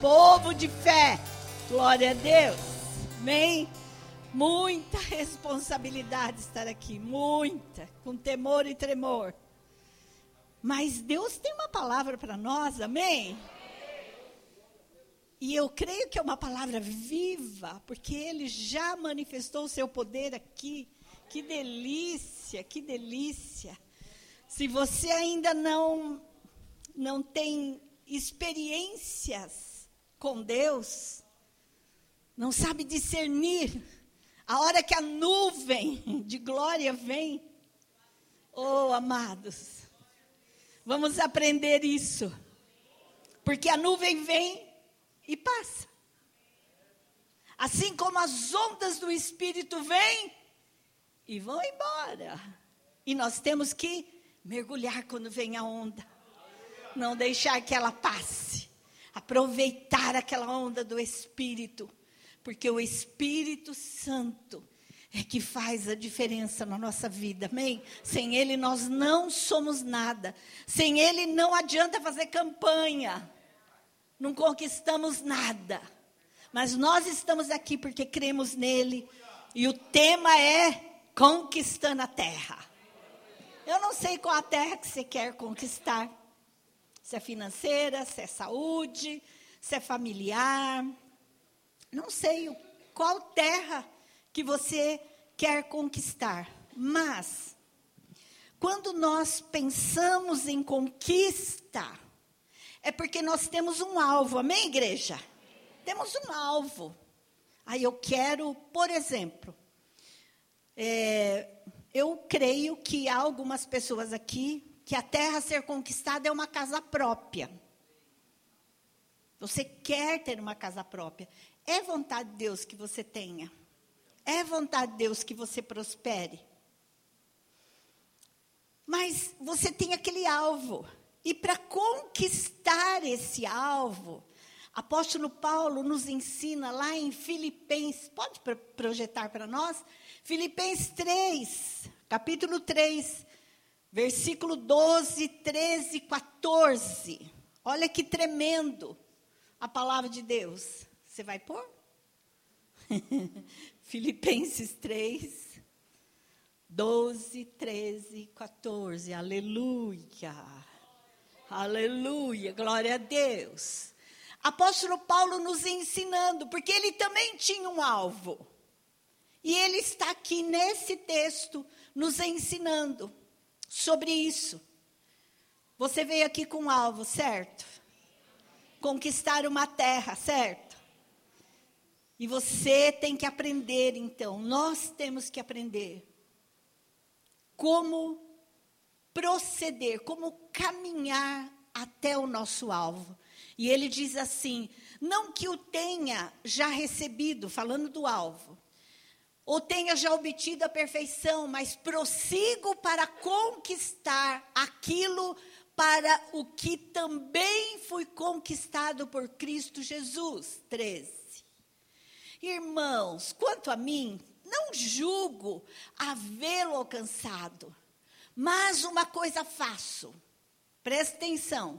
Povo de fé, glória a Deus. Amém? Muita responsabilidade estar aqui, muita, com temor e tremor. Mas Deus tem uma palavra para nós, amém? E eu creio que é uma palavra viva, porque Ele já manifestou o seu poder aqui. Que delícia, que delícia. Se você ainda não, não tem experiências com Deus, não sabe discernir, a hora que a nuvem de glória vem, oh amados, vamos aprender isso, porque a nuvem vem e passa. Assim como as ondas do Espírito vêm e vão embora. E nós temos que mergulhar quando vem a onda. Não deixar que ela passe. Aproveitar aquela onda do Espírito. Porque o Espírito Santo é que faz a diferença na nossa vida, amém? Sem Ele nós não somos nada. Sem Ele não adianta fazer campanha não conquistamos nada. Mas nós estamos aqui porque cremos nele. E o tema é conquistando a terra. Eu não sei qual a terra que você quer conquistar. Se é financeira, se é saúde, se é familiar. Não sei qual terra que você quer conquistar. Mas, quando nós pensamos em conquista, é porque nós temos um alvo, amém, igreja? Temos um alvo. Aí eu quero, por exemplo, é, eu creio que há algumas pessoas aqui que a terra a ser conquistada é uma casa própria. Você quer ter uma casa própria. É vontade de Deus que você tenha. É vontade de Deus que você prospere. Mas você tem aquele alvo. E para conquistar esse alvo, apóstolo Paulo nos ensina lá em Filipenses, pode projetar para nós? Filipenses 3, capítulo 3, versículo 12, 13, 14. Olha que tremendo a palavra de Deus. Você vai pôr? Filipenses 3, 12, 13, 14. Aleluia. Aleluia, glória a Deus. Apóstolo Paulo nos ensinando, porque ele também tinha um alvo. E ele está aqui nesse texto nos ensinando sobre isso. Você veio aqui com um alvo, certo? Conquistar uma terra, certo? E você tem que aprender, então, nós temos que aprender como proceder, como caminhar até o nosso alvo. E ele diz assim: não que o tenha já recebido, falando do alvo, ou tenha já obtido a perfeição, mas prossigo para conquistar aquilo para o que também foi conquistado por Cristo Jesus. 13. Irmãos, quanto a mim, não julgo havê-lo alcançado mas uma coisa faço, presta atenção,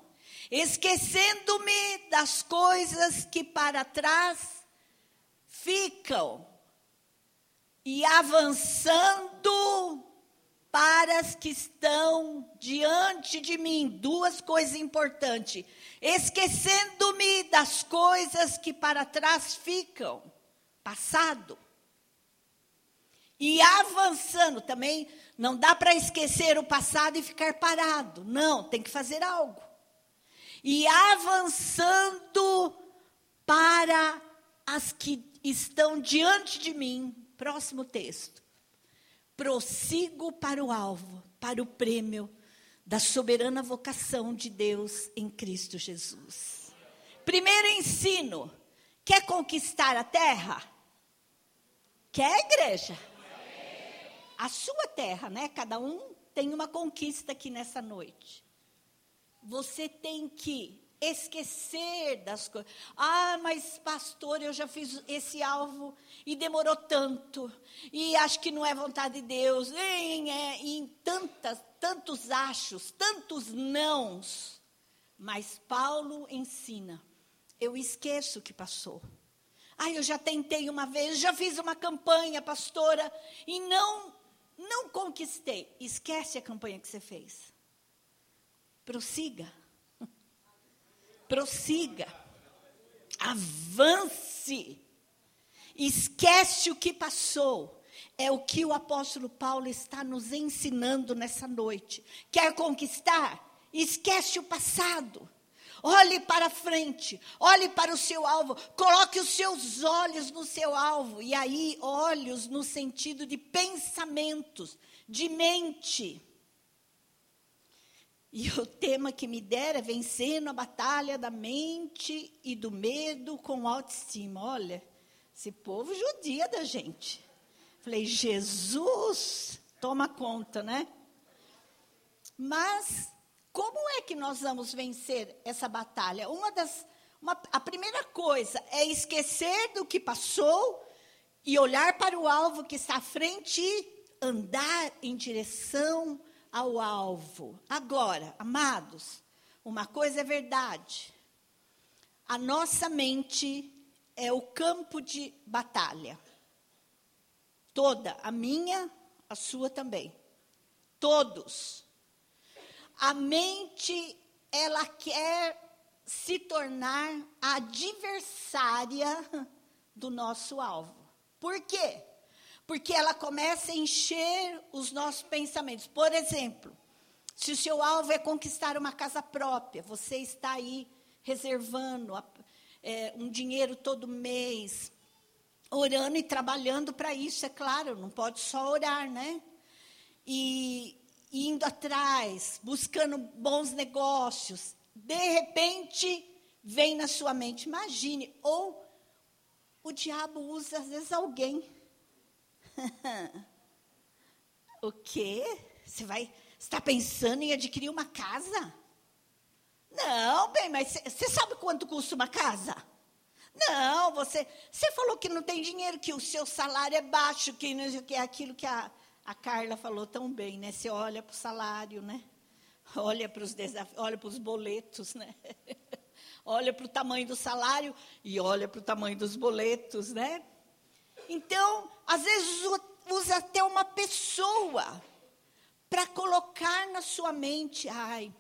esquecendo-me das coisas que para trás ficam e avançando para as que estão diante de mim. Duas coisas importantes. Esquecendo-me das coisas que para trás ficam, passado. E avançando também, não dá para esquecer o passado e ficar parado. Não, tem que fazer algo. E avançando para as que estão diante de mim. Próximo texto. Prossigo para o alvo, para o prêmio da soberana vocação de Deus em Cristo Jesus. Primeiro ensino: quer conquistar a terra? Quer, igreja? a sua terra, né? Cada um tem uma conquista aqui nessa noite. Você tem que esquecer das coisas. Ah, mas pastor, eu já fiz esse alvo e demorou tanto. E acho que não é vontade de Deus. Em, é, em tantas, tantos achos, tantos nãos. Mas Paulo ensina: eu esqueço o que passou. Ah, eu já tentei uma vez, já fiz uma campanha, pastora, e não não conquistei. Esquece a campanha que você fez. Prossiga. Prossiga. Avance. Esquece o que passou. É o que o apóstolo Paulo está nos ensinando nessa noite. Quer conquistar? Esquece o passado. Olhe para frente, olhe para o seu alvo, coloque os seus olhos no seu alvo. E aí, olhos no sentido de pensamentos, de mente. E o tema que me dera é vencendo a batalha da mente e do medo com autoestima. Olha, esse povo judia da gente. Falei, Jesus, toma conta, né? Mas como é que nós vamos vencer essa batalha? Uma das, uma, a primeira coisa é esquecer do que passou e olhar para o alvo que está à frente e andar em direção ao alvo. Agora, amados, uma coisa é verdade. A nossa mente é o campo de batalha. Toda, a minha, a sua também. Todos a mente ela quer se tornar adversária do nosso alvo. Por quê? Porque ela começa a encher os nossos pensamentos. Por exemplo, se o seu alvo é conquistar uma casa própria, você está aí reservando é, um dinheiro todo mês, orando e trabalhando para isso, é claro, não pode só orar, né? E, indo atrás, buscando bons negócios. De repente, vem na sua mente, imagine, ou o diabo usa às vezes alguém. o quê? Você vai está pensando em adquirir uma casa? Não, bem, mas você sabe quanto custa uma casa? Não, você, você falou que não tem dinheiro, que o seu salário é baixo, que, que é aquilo que a, a Carla falou tão bem, né? Você olha para o salário, né? Olha para os desafios, olha para os boletos, né? olha para o tamanho do salário e olha para o tamanho dos boletos, né? Então, às vezes usa até uma pessoa para colocar na sua mente, ai,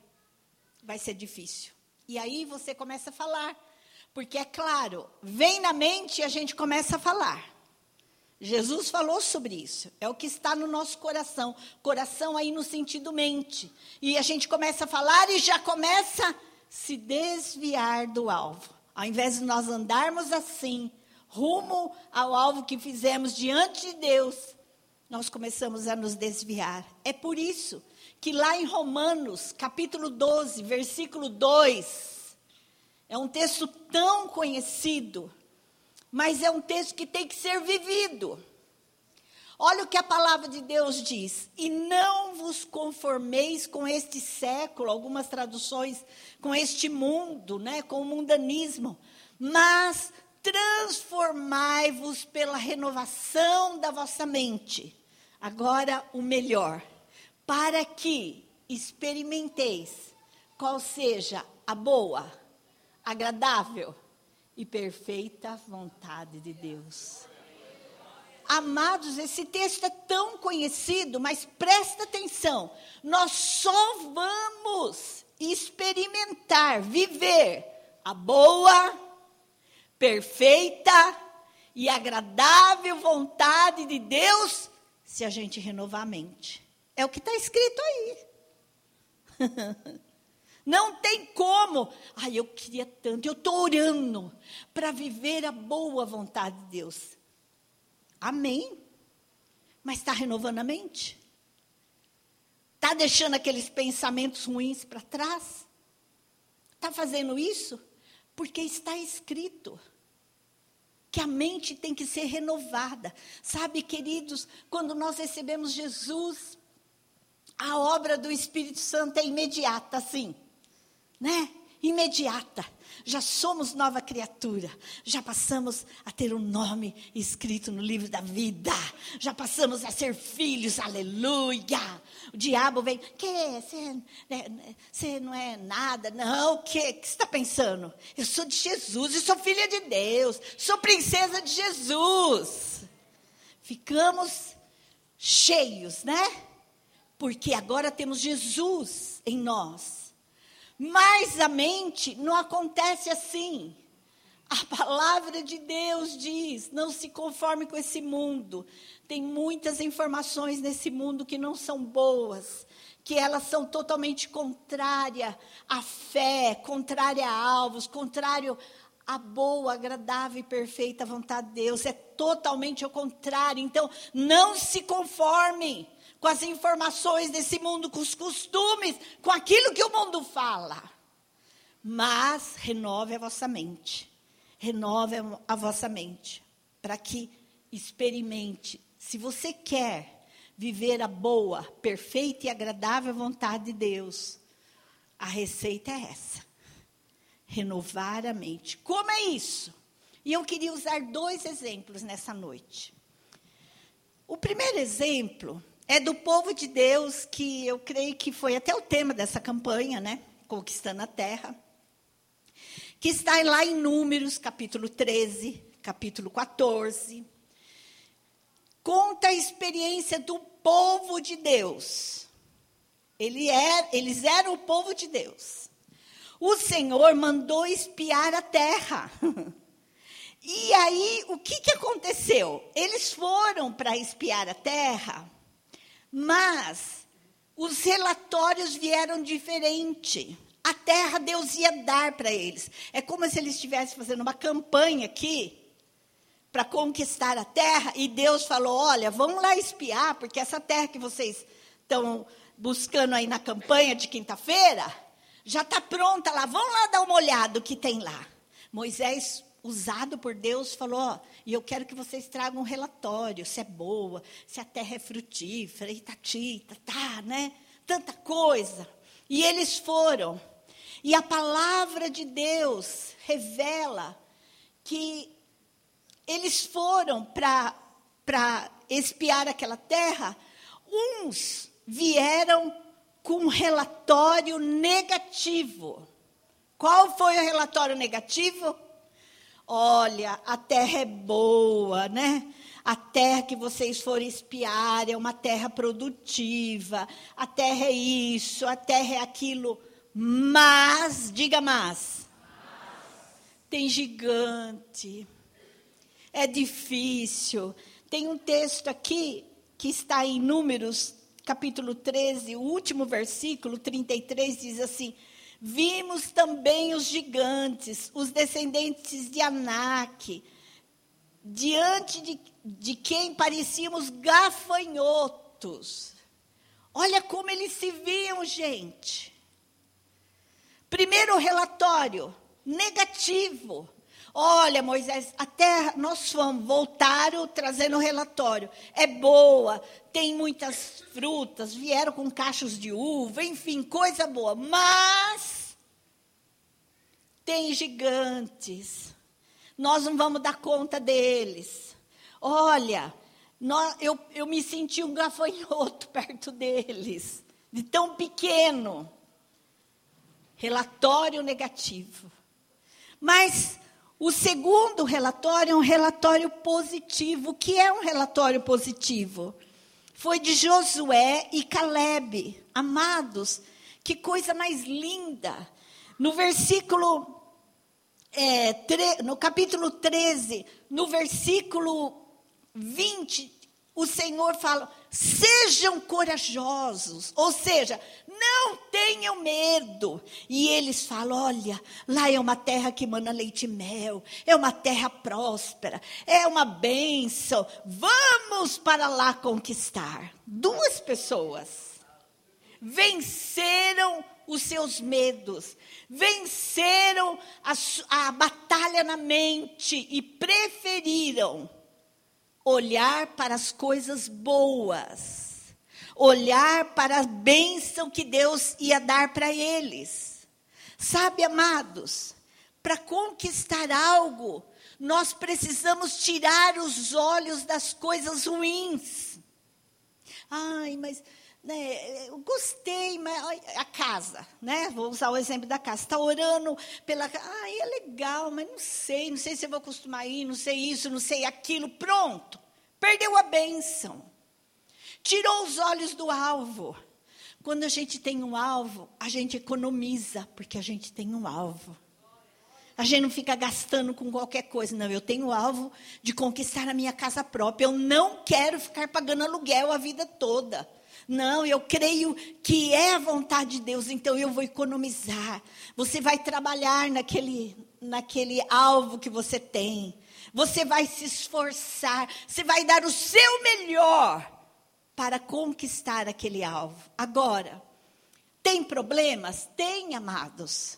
vai ser difícil. E aí você começa a falar, porque é claro, vem na mente e a gente começa a falar. Jesus falou sobre isso. É o que está no nosso coração. Coração aí no sentido mente. E a gente começa a falar e já começa a se desviar do alvo. Ao invés de nós andarmos assim, rumo ao alvo que fizemos diante de Deus, nós começamos a nos desviar. É por isso que lá em Romanos, capítulo 12, versículo 2, é um texto tão conhecido mas é um texto que tem que ser vivido. Olha o que a palavra de Deus diz: e não vos conformeis com este século, algumas traduções, com este mundo, né, com o mundanismo, mas transformai-vos pela renovação da vossa mente. Agora, o melhor, para que experimenteis qual seja a boa, agradável e perfeita vontade de Deus. Amados, esse texto é tão conhecido, mas presta atenção. Nós só vamos experimentar, viver a boa, perfeita e agradável vontade de Deus se a gente renovar a mente. É o que está escrito aí. Não tem como. Ai, eu queria tanto, eu estou orando para viver a boa vontade de Deus. Amém. Mas está renovando a mente? Está deixando aqueles pensamentos ruins para trás? Está fazendo isso? Porque está escrito que a mente tem que ser renovada. Sabe, queridos, quando nós recebemos Jesus, a obra do Espírito Santo é imediata, assim né? Imediata. Já somos nova criatura. Já passamos a ter um nome escrito no livro da vida. Já passamos a ser filhos. Aleluia. O diabo vem. Que? Você não é nada? Não. O que você está pensando? Eu sou de Jesus. Eu sou filha de Deus. Sou princesa de Jesus. Ficamos cheios, né? Porque agora temos Jesus em nós. Mas a mente não acontece assim. A palavra de Deus diz: não se conforme com esse mundo. Tem muitas informações nesse mundo que não são boas, que elas são totalmente contrárias à fé, contrária a alvos, contrário à boa, agradável e perfeita vontade de Deus. É totalmente ao contrário. Então, não se conformem com as informações desse mundo, com os costumes, com aquilo que o mundo fala. Mas renove a vossa mente. Renove a vossa mente. Para que experimente. Se você quer viver a boa, perfeita e agradável vontade de Deus, a receita é essa. Renovar a mente. Como é isso? E eu queria usar dois exemplos nessa noite. O primeiro exemplo é do povo de Deus, que eu creio que foi até o tema dessa campanha, né? Conquistando a Terra. Que está lá em Números, capítulo 13, capítulo 14. Conta a experiência do povo de Deus. Ele é, eles eram o povo de Deus. O Senhor mandou espiar a terra. E aí, o que, que aconteceu? Eles foram para espiar a terra mas os relatórios vieram diferente. A terra Deus ia dar para eles. É como se eles estivessem fazendo uma campanha aqui para conquistar a terra e Deus falou: "Olha, vamos lá espiar, porque essa terra que vocês estão buscando aí na campanha de quinta-feira já está pronta lá. Vamos lá dar uma olhada o que tem lá." Moisés usado por Deus, falou: ó, e eu quero que vocês tragam um relatório, se é boa, se a terra é frutífera, itati, tá, né? Tanta coisa. E eles foram. E a palavra de Deus revela que eles foram para espiar aquela terra. Uns vieram com um relatório negativo. Qual foi o relatório negativo? Olha, a terra é boa, né? A terra que vocês forem espiar é uma terra produtiva. A terra é isso, a terra é aquilo. Mas, diga mas. Tem gigante. É difícil. Tem um texto aqui que está em Números, capítulo 13, o último versículo, 33, diz assim: Vimos também os gigantes, os descendentes de Anak, diante de, de quem parecíamos gafanhotos. Olha como eles se viam, gente. Primeiro relatório, negativo. Olha, Moisés, a terra, nós fomos, voltaram trazendo o relatório. É boa, tem muitas frutas, vieram com cachos de uva, enfim, coisa boa. Mas tem gigantes. Nós não vamos dar conta deles. Olha, nós, eu, eu me senti um gafanhoto perto deles, de tão pequeno. Relatório negativo. Mas o segundo relatório é um relatório positivo. O que é um relatório positivo? Foi de Josué e Caleb. Amados, que coisa mais linda. No versículo, é, tre, no capítulo 13, no versículo 20, o Senhor fala: sejam corajosos, ou seja, não tenham medo. E eles falam: olha, lá é uma terra que mana leite e mel, é uma terra próspera, é uma bênção. Vamos para lá conquistar. Duas pessoas venceram os seus medos, venceram a, a batalha na mente e preferiram olhar para as coisas boas, olhar para a bênção que Deus ia dar para eles. Sabe, amados, para conquistar algo, nós precisamos tirar os olhos das coisas ruins. Ai, mas né, eu gostei, mas a casa, né? Vou usar o exemplo da casa. Está orando pela casa. Ai, é legal, mas não sei, não sei se eu vou acostumar a ir, não sei isso, não sei aquilo. Pronto. Perdeu a bênção. Tirou os olhos do alvo. Quando a gente tem um alvo, a gente economiza, porque a gente tem um alvo. A gente não fica gastando com qualquer coisa. Não, eu tenho o alvo de conquistar a minha casa própria. Eu não quero ficar pagando aluguel a vida toda. Não, eu creio que é a vontade de Deus, então eu vou economizar. Você vai trabalhar naquele, naquele alvo que você tem. Você vai se esforçar. Você vai dar o seu melhor para conquistar aquele alvo. Agora, tem problemas? Tem, amados.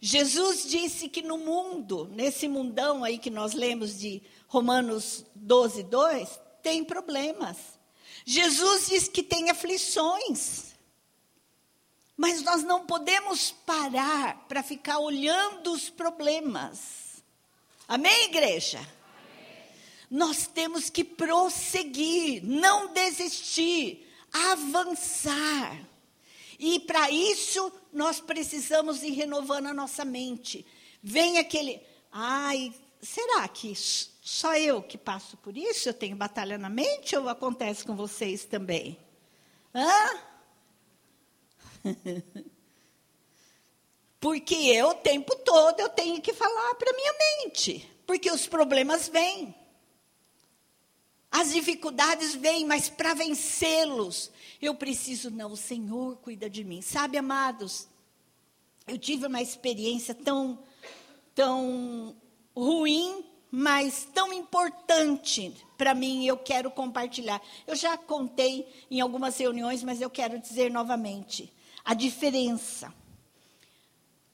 Jesus disse que no mundo, nesse mundão aí que nós lemos de Romanos 12, 2, tem problemas. Jesus diz que tem aflições. Mas nós não podemos parar para ficar olhando os problemas. Amém, igreja? nós temos que prosseguir, não desistir, avançar. E para isso, nós precisamos ir renovando a nossa mente. Vem aquele, ai, será que só eu que passo por isso? Eu tenho batalha na mente ou acontece com vocês também? Hã? Porque eu, o tempo todo, eu tenho que falar para minha mente. Porque os problemas vêm. As dificuldades vêm, mas para vencê-los, eu preciso, não, o Senhor cuida de mim. Sabe, amados, eu tive uma experiência tão, tão ruim, mas tão importante para mim, eu quero compartilhar. Eu já contei em algumas reuniões, mas eu quero dizer novamente a diferença.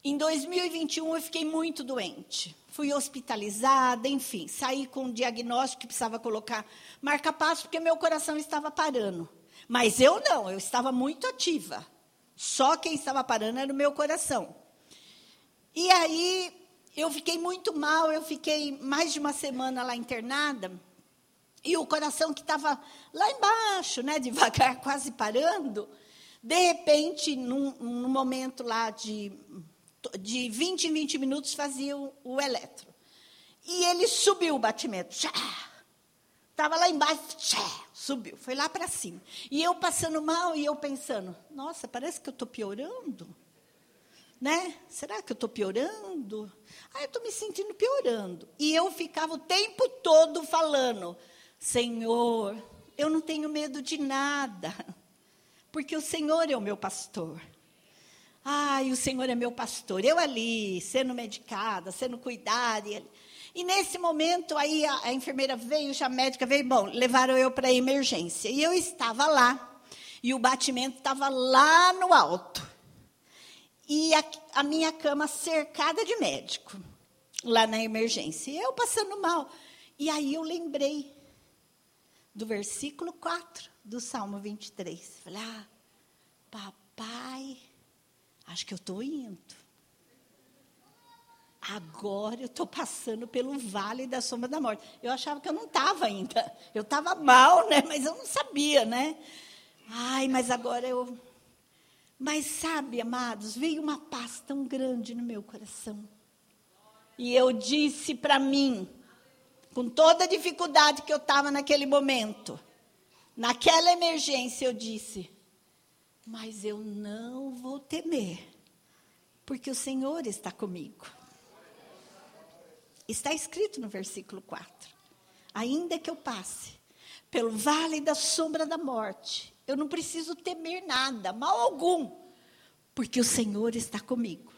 Em 2021 eu fiquei muito doente fui hospitalizada, enfim, saí com um diagnóstico que precisava colocar marca-passo, porque meu coração estava parando. Mas eu não, eu estava muito ativa. Só quem estava parando era o meu coração. E aí eu fiquei muito mal, eu fiquei mais de uma semana lá internada. E o coração que estava lá embaixo, né, devagar, quase parando, de repente, num, num momento lá de de 20 em 20 minutos fazia o, o eletro. E ele subiu o batimento. Estava lá embaixo, subiu, foi lá para cima. E eu passando mal e eu pensando, nossa, parece que eu estou piorando. Né? Será que eu estou piorando? Ah, eu estou me sentindo piorando. E eu ficava o tempo todo falando, Senhor, eu não tenho medo de nada, porque o Senhor é o meu pastor. Ai, o Senhor é meu pastor. Eu ali, sendo medicada, sendo cuidada. E, e nesse momento, aí a, a, enfermeira veio, já a médica veio, bom, levaram eu para a emergência. E eu estava lá, e o batimento estava lá no alto. E a, a minha cama cercada de médico, lá na emergência. E eu passando mal. E aí eu lembrei do versículo 4 do Salmo 23. Falei, ah, papai Acho que eu estou indo. Agora eu estou passando pelo vale da sombra da morte. Eu achava que eu não estava ainda. Eu estava mal, né? Mas eu não sabia, né? Ai, mas agora eu. Mas sabe, amados, veio uma paz tão grande no meu coração. E eu disse para mim, com toda a dificuldade que eu estava naquele momento, naquela emergência, eu disse: mas eu não vou temer, porque o Senhor está comigo. Está escrito no versículo 4. Ainda que eu passe pelo vale da sombra da morte, eu não preciso temer nada, mal algum, porque o Senhor está comigo.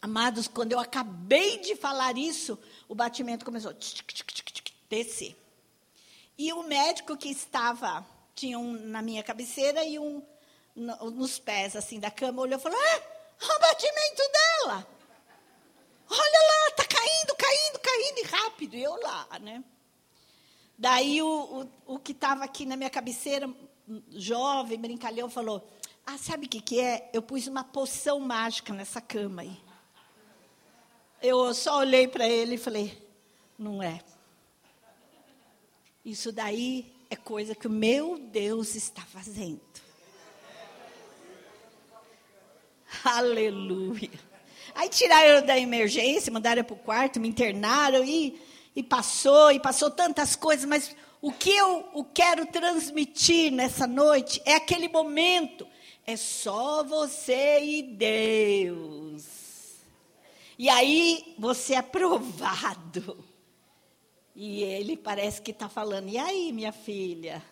Amados, quando eu acabei de falar isso, o batimento começou a descer. E o médico que estava tinha um na minha cabeceira e um no, nos pés, assim, da cama, olhou e falou, ah, o batimento dela. Olha lá, está caindo, caindo, caindo, e rápido. E eu lá, né? Daí o, o, o que estava aqui na minha cabeceira, jovem, brincalhão, falou, Ah, sabe o que, que é? Eu pus uma poção mágica nessa cama aí. Eu só olhei para ele e falei: não é. Isso daí é coisa que o meu Deus está fazendo. Aleluia. Aí tiraram da emergência, mandaram para o quarto, me internaram e, e passou, e passou tantas coisas, mas o que eu quero transmitir nessa noite é aquele momento. É só você e Deus. E aí você é provado. E ele parece que está falando: e aí, minha filha?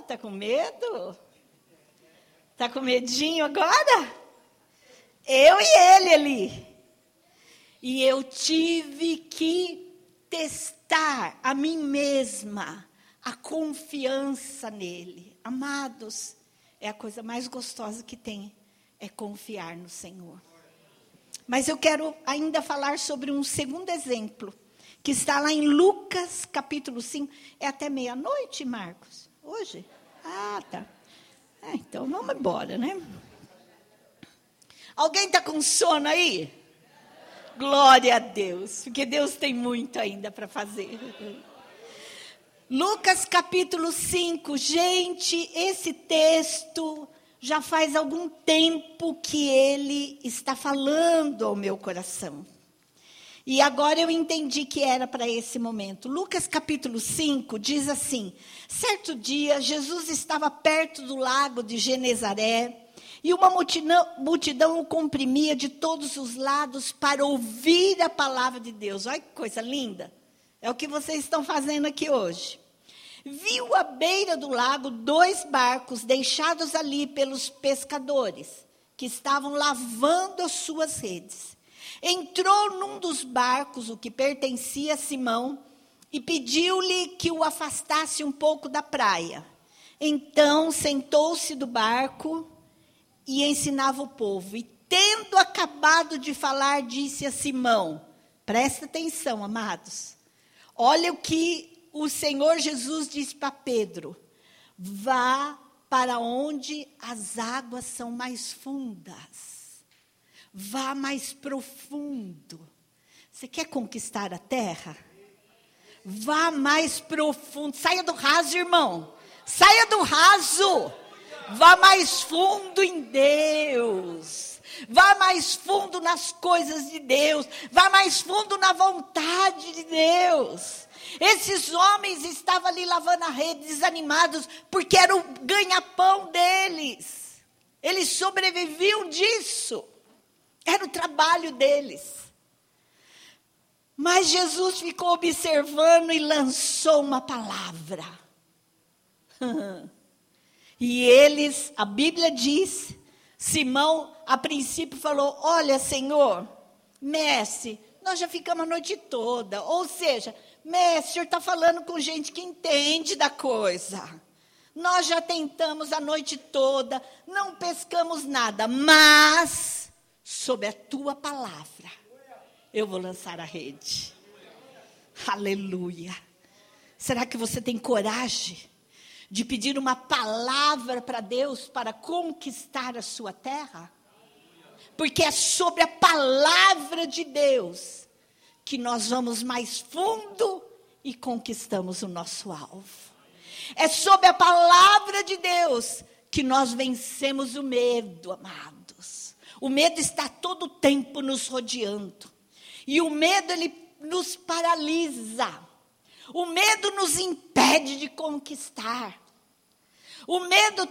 Está com medo? Está com medinho agora? Eu e ele ali. E eu tive que testar a mim mesma, a confiança nele. Amados, é a coisa mais gostosa que tem, é confiar no Senhor. Mas eu quero ainda falar sobre um segundo exemplo, que está lá em Lucas capítulo 5. É até meia-noite, Marcos? Hoje? Ah, tá. É, então vamos embora, né? Alguém está com sono aí? Glória a Deus, porque Deus tem muito ainda para fazer. Lucas capítulo 5, gente, esse texto já faz algum tempo que ele está falando ao meu coração. E agora eu entendi que era para esse momento. Lucas capítulo 5 diz assim: Certo dia, Jesus estava perto do lago de Genezaré e uma multidão, multidão o comprimia de todos os lados para ouvir a palavra de Deus. Olha que coisa linda. É o que vocês estão fazendo aqui hoje. Viu à beira do lago dois barcos deixados ali pelos pescadores, que estavam lavando as suas redes. Entrou num dos barcos, o que pertencia a Simão, e pediu-lhe que o afastasse um pouco da praia. Então sentou-se do barco e ensinava o povo. E tendo acabado de falar, disse a Simão: Presta atenção, amados. Olha o que o Senhor Jesus disse para Pedro: Vá para onde as águas são mais fundas. Vá mais profundo. Você quer conquistar a terra? Vá mais profundo. Saia do raso, irmão. Saia do raso. Vá mais fundo em Deus. Vá mais fundo nas coisas de Deus. Vá mais fundo na vontade de Deus. Esses homens estavam ali lavando a rede, desanimados, porque era o ganha-pão deles. Eles sobreviviam disso. Era o trabalho deles. Mas Jesus ficou observando e lançou uma palavra. E eles, a Bíblia diz, Simão a princípio falou: Olha, Senhor, mestre, nós já ficamos a noite toda. Ou seja, mestre, o senhor está falando com gente que entende da coisa. Nós já tentamos a noite toda, não pescamos nada, mas, sob a tua palavra, eu vou lançar a rede. Aleluia. Será que você tem coragem? De pedir uma palavra para Deus para conquistar a sua terra? Porque é sobre a palavra de Deus que nós vamos mais fundo e conquistamos o nosso alvo. É sobre a palavra de Deus que nós vencemos o medo, amados. O medo está todo o tempo nos rodeando. E o medo ele nos paralisa. O medo nos impede de conquistar. O medo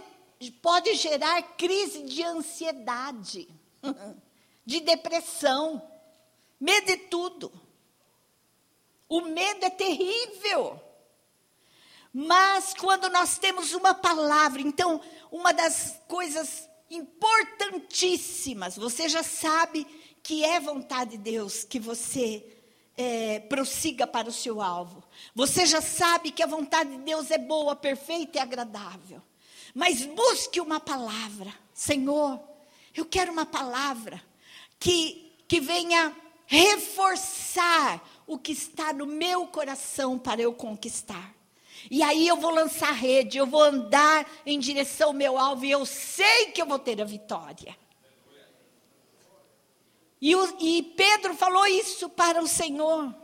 pode gerar crise de ansiedade, de depressão. Medo de tudo. O medo é terrível. Mas quando nós temos uma palavra, então, uma das coisas importantíssimas, você já sabe que é vontade de Deus que você é, prossiga para o seu alvo. Você já sabe que a vontade de Deus é boa, perfeita e agradável. Mas busque uma palavra. Senhor, eu quero uma palavra que, que venha reforçar o que está no meu coração para eu conquistar. E aí eu vou lançar a rede, eu vou andar em direção ao meu alvo e eu sei que eu vou ter a vitória. E, o, e Pedro falou isso para o Senhor.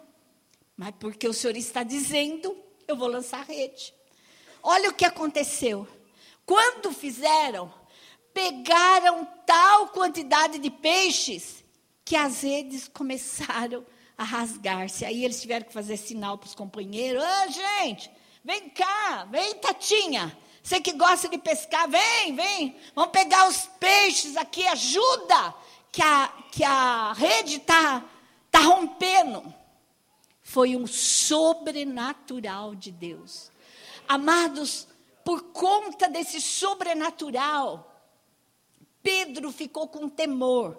Mas porque o Senhor está dizendo, eu vou lançar rede. Olha o que aconteceu. Quando fizeram, pegaram tal quantidade de peixes que as redes começaram a rasgar-se. Aí eles tiveram que fazer sinal para os companheiros: ah, gente, vem cá, vem, Tatinha. Você que gosta de pescar, vem, vem. Vamos pegar os peixes aqui, ajuda, que a, que a rede está tá rompendo. Foi um sobrenatural de Deus. Amados, por conta desse sobrenatural, Pedro ficou com temor.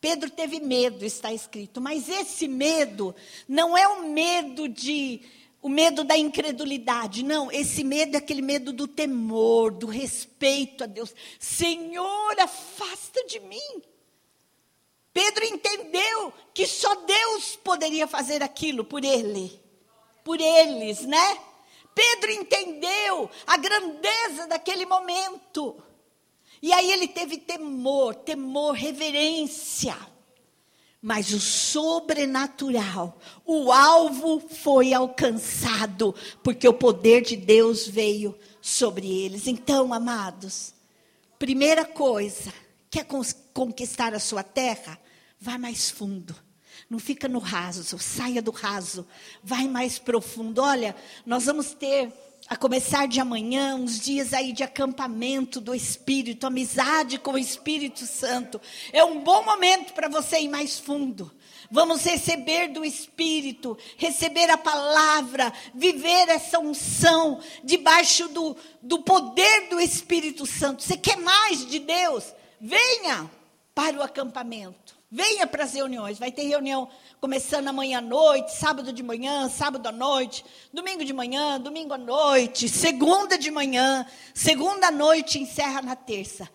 Pedro teve medo, está escrito, mas esse medo não é o medo de o medo da incredulidade, não, esse medo é aquele medo do temor, do respeito a Deus. Senhor, afasta de mim. Pedro entendeu que só Deus poderia fazer aquilo por ele, por eles, né? Pedro entendeu a grandeza daquele momento. E aí ele teve temor, temor, reverência. Mas o sobrenatural, o alvo foi alcançado, porque o poder de Deus veio sobre eles. Então, amados, primeira coisa, quer conquistar a sua terra? Vá mais fundo. Não fica no raso, saia do raso, vai mais profundo. Olha, nós vamos ter a começar de amanhã, uns dias aí de acampamento do Espírito, amizade com o Espírito Santo. É um bom momento para você ir mais fundo. Vamos receber do Espírito, receber a palavra, viver essa unção debaixo do, do poder do Espírito Santo. Você quer mais de Deus? Venha para o acampamento. Venha para as reuniões. Vai ter reunião começando amanhã à noite, sábado de manhã, sábado à noite, domingo de manhã, domingo à noite, segunda de manhã, segunda à noite, encerra na terça.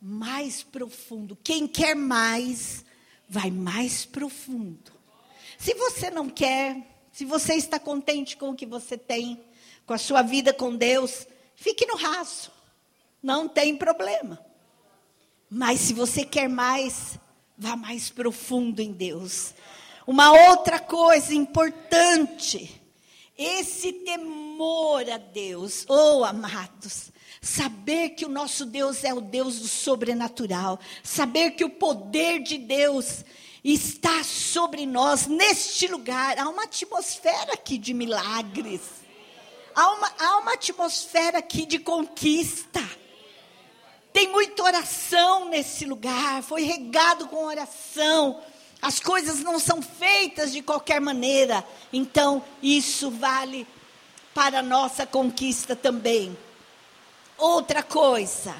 Mais profundo. Quem quer mais, vai mais profundo. Se você não quer, se você está contente com o que você tem, com a sua vida com Deus, fique no raso. Não tem problema. Mas se você quer mais, vá mais profundo em Deus. Uma outra coisa importante, esse temor a Deus, oh amados, saber que o nosso Deus é o Deus do sobrenatural, saber que o poder de Deus está sobre nós neste lugar. Há uma atmosfera aqui de milagres, há uma, há uma atmosfera aqui de conquista. Tem muita oração nesse lugar, foi regado com oração. As coisas não são feitas de qualquer maneira. Então, isso vale para a nossa conquista também. Outra coisa,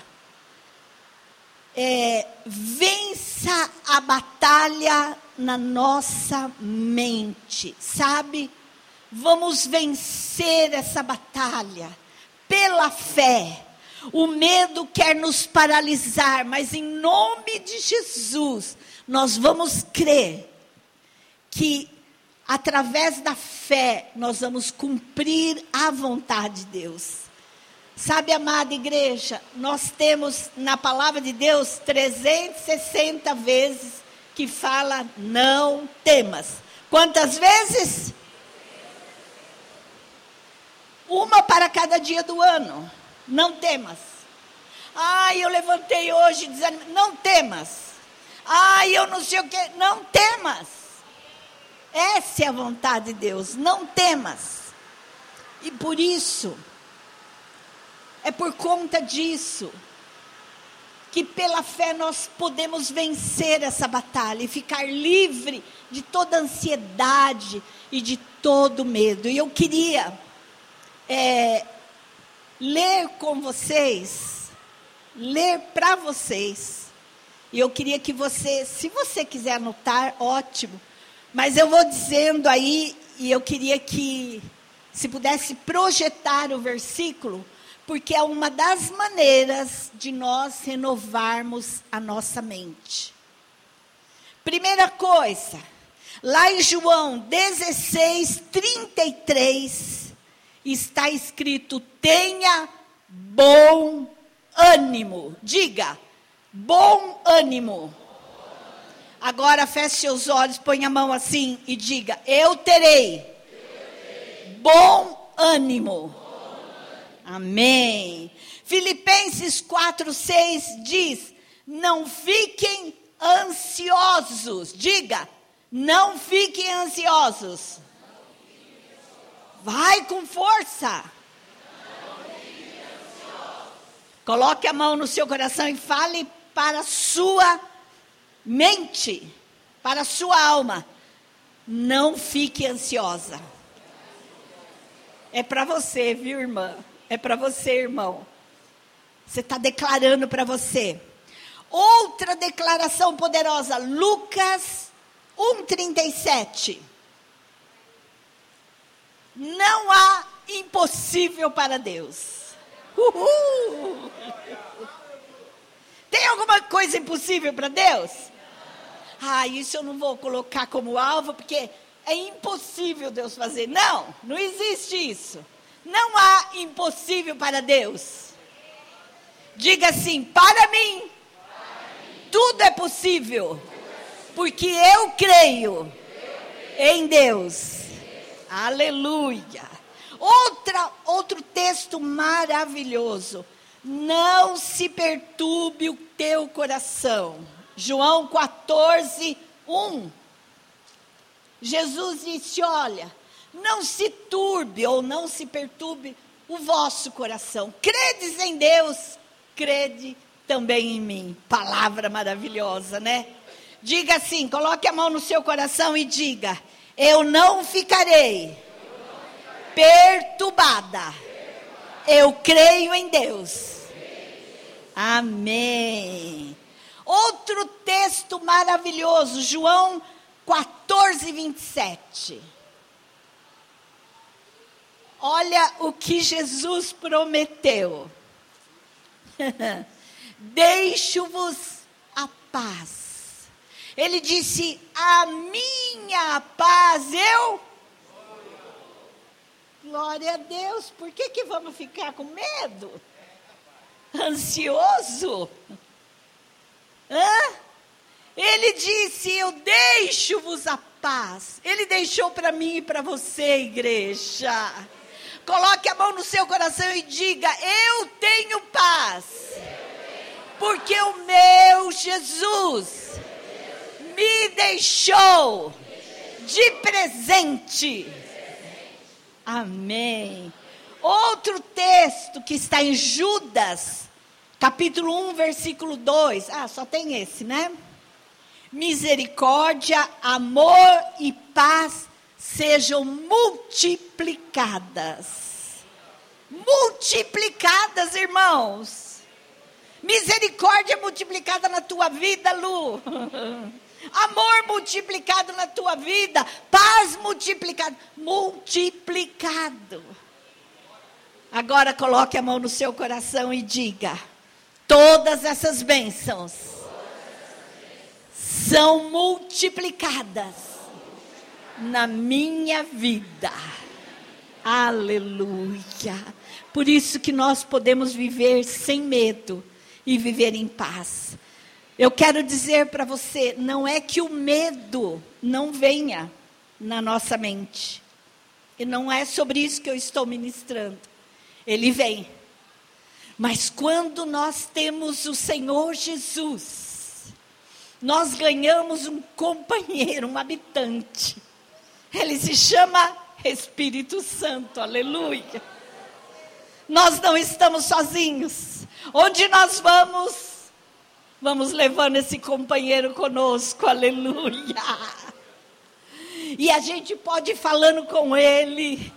é, vença a batalha na nossa mente, sabe? Vamos vencer essa batalha pela fé o medo quer nos paralisar, mas em nome de Jesus, nós vamos crer que através da fé nós vamos cumprir a vontade de Deus. Sabe, amada igreja, nós temos na palavra de Deus 360 vezes que fala não temas. Quantas vezes? Uma para cada dia do ano. Não temas. Ai, eu levantei hoje dizendo, não temas. Ai, eu não sei o que, não temas. Essa é a vontade de Deus, não temas. E por isso, é por conta disso, que pela fé nós podemos vencer essa batalha e ficar livre de toda ansiedade e de todo medo. E eu queria é, ler com vocês, ler para vocês. E eu queria que você, se você quiser anotar, ótimo. Mas eu vou dizendo aí, e eu queria que, se pudesse projetar o versículo, porque é uma das maneiras de nós renovarmos a nossa mente. Primeira coisa, lá em João 16, 33, está escrito: tenha bom ânimo. Diga, bom ânimo. Agora feche seus olhos, põe a mão assim e diga: Eu terei, bom ânimo. Amém. Filipenses 4, 6 diz: Não fiquem ansiosos. Diga, não fiquem ansiosos. Vai com força. Coloque a mão no seu coração e fale para a sua mente, para a sua alma. Não fique ansiosa. É para você, viu, irmã? É para você, irmão. Você está declarando para você. Outra declaração poderosa, Lucas 1,37. Não há impossível para Deus. Uhul. Tem alguma coisa impossível para Deus? Ah, isso eu não vou colocar como alvo, porque é impossível Deus fazer. Não, não existe isso. Não há impossível para Deus. Diga assim: para mim, tudo é possível, porque eu creio em Deus. Aleluia. Outra, outro texto maravilhoso. Não se perturbe o teu coração. João 14, 1. Jesus disse: Olha, não se turbe ou não se perturbe o vosso coração. Credes em Deus, crede também em mim. Palavra maravilhosa, né? Diga assim, coloque a mão no seu coração e diga: Eu não ficarei perturbada. Eu creio em Deus. Amém. Outro texto maravilhoso, João 14, 27. Olha o que Jesus prometeu. Deixo-vos a paz. Ele disse: A minha paz eu. Glória a Deus. Por que, que vamos ficar com medo? Ansioso? Hã? Ele disse: Eu deixo-vos a paz. Ele deixou para mim e para você, igreja. Coloque a mão no seu coração e diga: Eu tenho paz porque o meu Jesus me deixou de presente. Amém. Outro texto que está em Judas, capítulo 1, versículo 2. Ah, só tem esse, né? Misericórdia, amor e paz sejam multiplicadas. Multiplicadas, irmãos Misericórdia multiplicada na tua vida, Lu. Amor multiplicado na tua vida. Paz multiplicado. Multiplicado. Agora coloque a mão no seu coração e diga: todas essas bênçãos são multiplicadas na minha vida. Aleluia. Por isso que nós podemos viver sem medo e viver em paz. Eu quero dizer para você, não é que o medo não venha na nossa mente. E não é sobre isso que eu estou ministrando. Ele vem. Mas quando nós temos o Senhor Jesus, nós ganhamos um companheiro, um habitante. Ele se chama Espírito Santo, aleluia. Nós não estamos sozinhos. Onde nós vamos, vamos levando esse companheiro conosco, aleluia. E a gente pode ir falando com ele,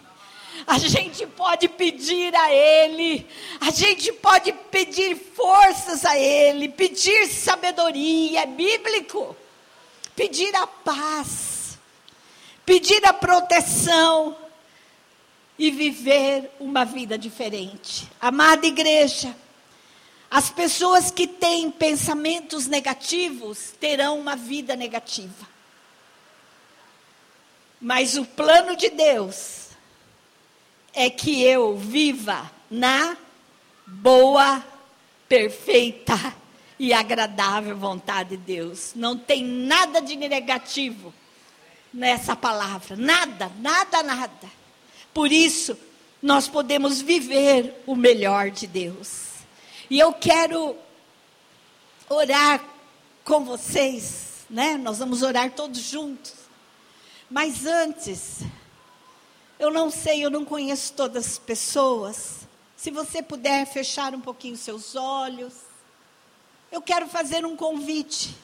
a gente pode pedir a ele, a gente pode pedir forças a ele, pedir sabedoria, é bíblico, pedir a paz, pedir a proteção e viver uma vida diferente. Amada igreja, as pessoas que têm pensamentos negativos terão uma vida negativa. Mas o plano de Deus é que eu viva na boa, perfeita e agradável vontade de Deus. Não tem nada de negativo nessa palavra, nada, nada, nada. Por isso, nós podemos viver o melhor de Deus. E eu quero orar com vocês, né? Nós vamos orar todos juntos. Mas antes, eu não sei, eu não conheço todas as pessoas. Se você puder fechar um pouquinho seus olhos, eu quero fazer um convite